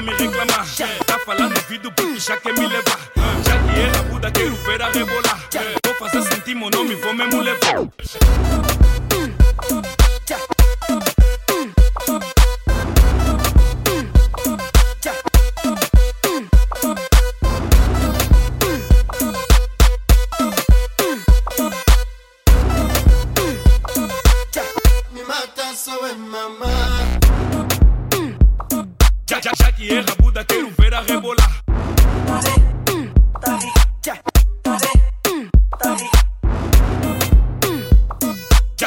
Tá me reclamar. Tá falando ouvido porque já quer me levar. Já que é rabuda, quero ver a rebolar. Vou fazer sentir meu nome, vou mesmo levar.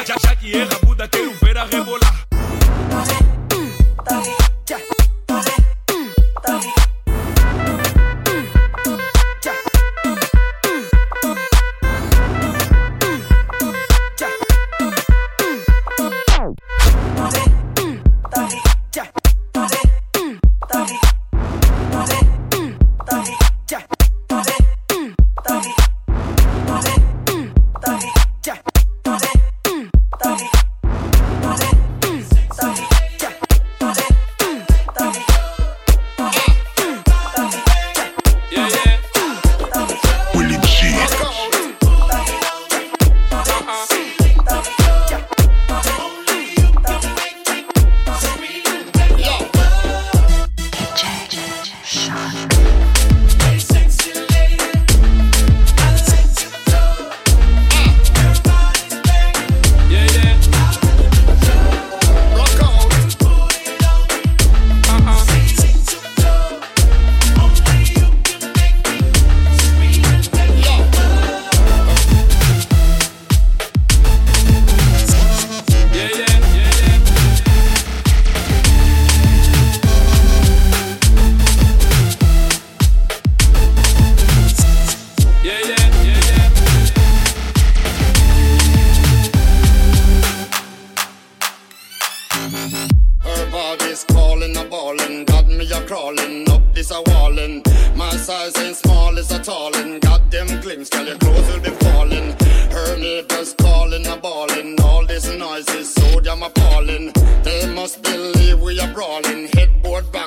Já, que erra, Buda, quero ver a rebolar.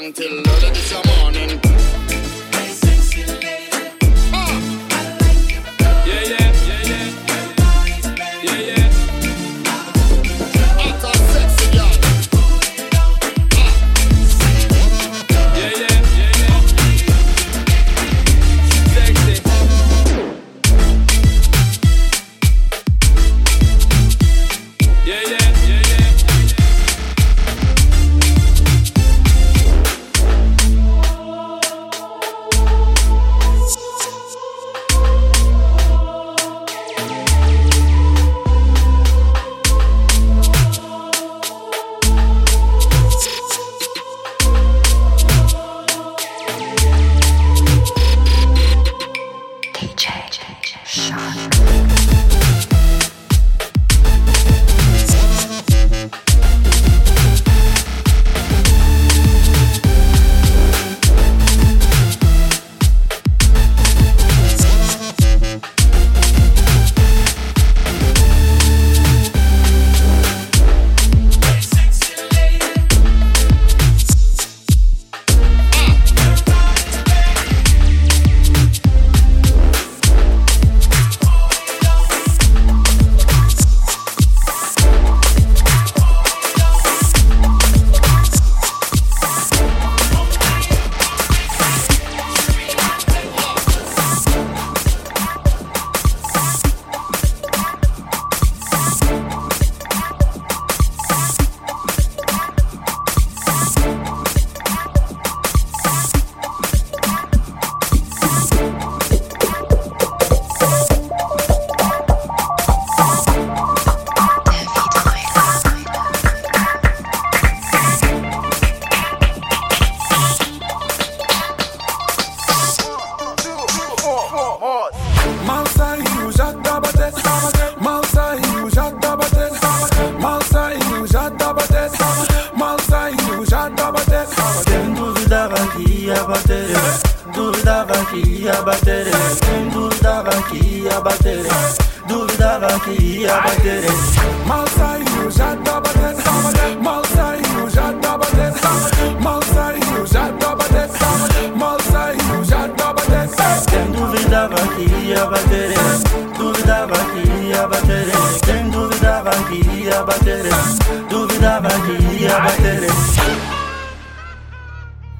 Until all of the summer.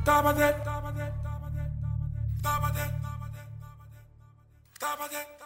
top of that, top of that, top of that, top of that, top of that.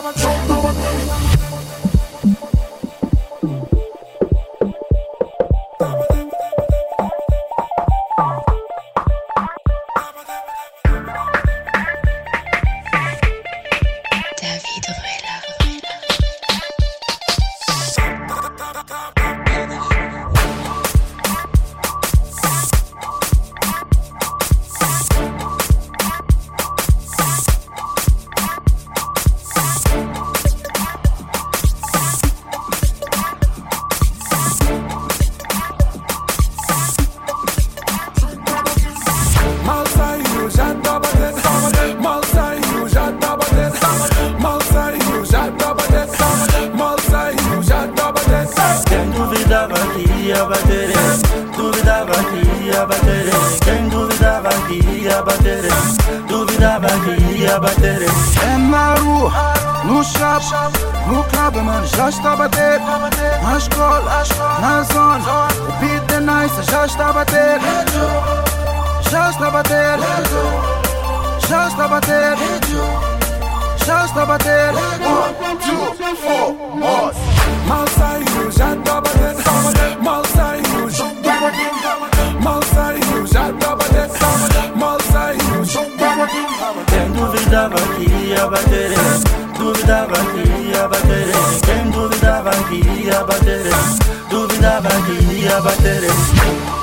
I'm a troll. abattere Enmaru, nu shop, nu club, man, just abattere Na escola, na zona, o beat é nice, já está a bater Já está a bater Já está a bater Já está a bater One, two, four, more Mal saiu, já está a bater Mal saiu, já está a bater Mal saiu Quem duvidava que ia bater em Duvidava que ia bater em Quem duvidava que ia bater em Duvidava que ia bater em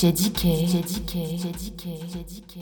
DJ DK, DJ DK, DJ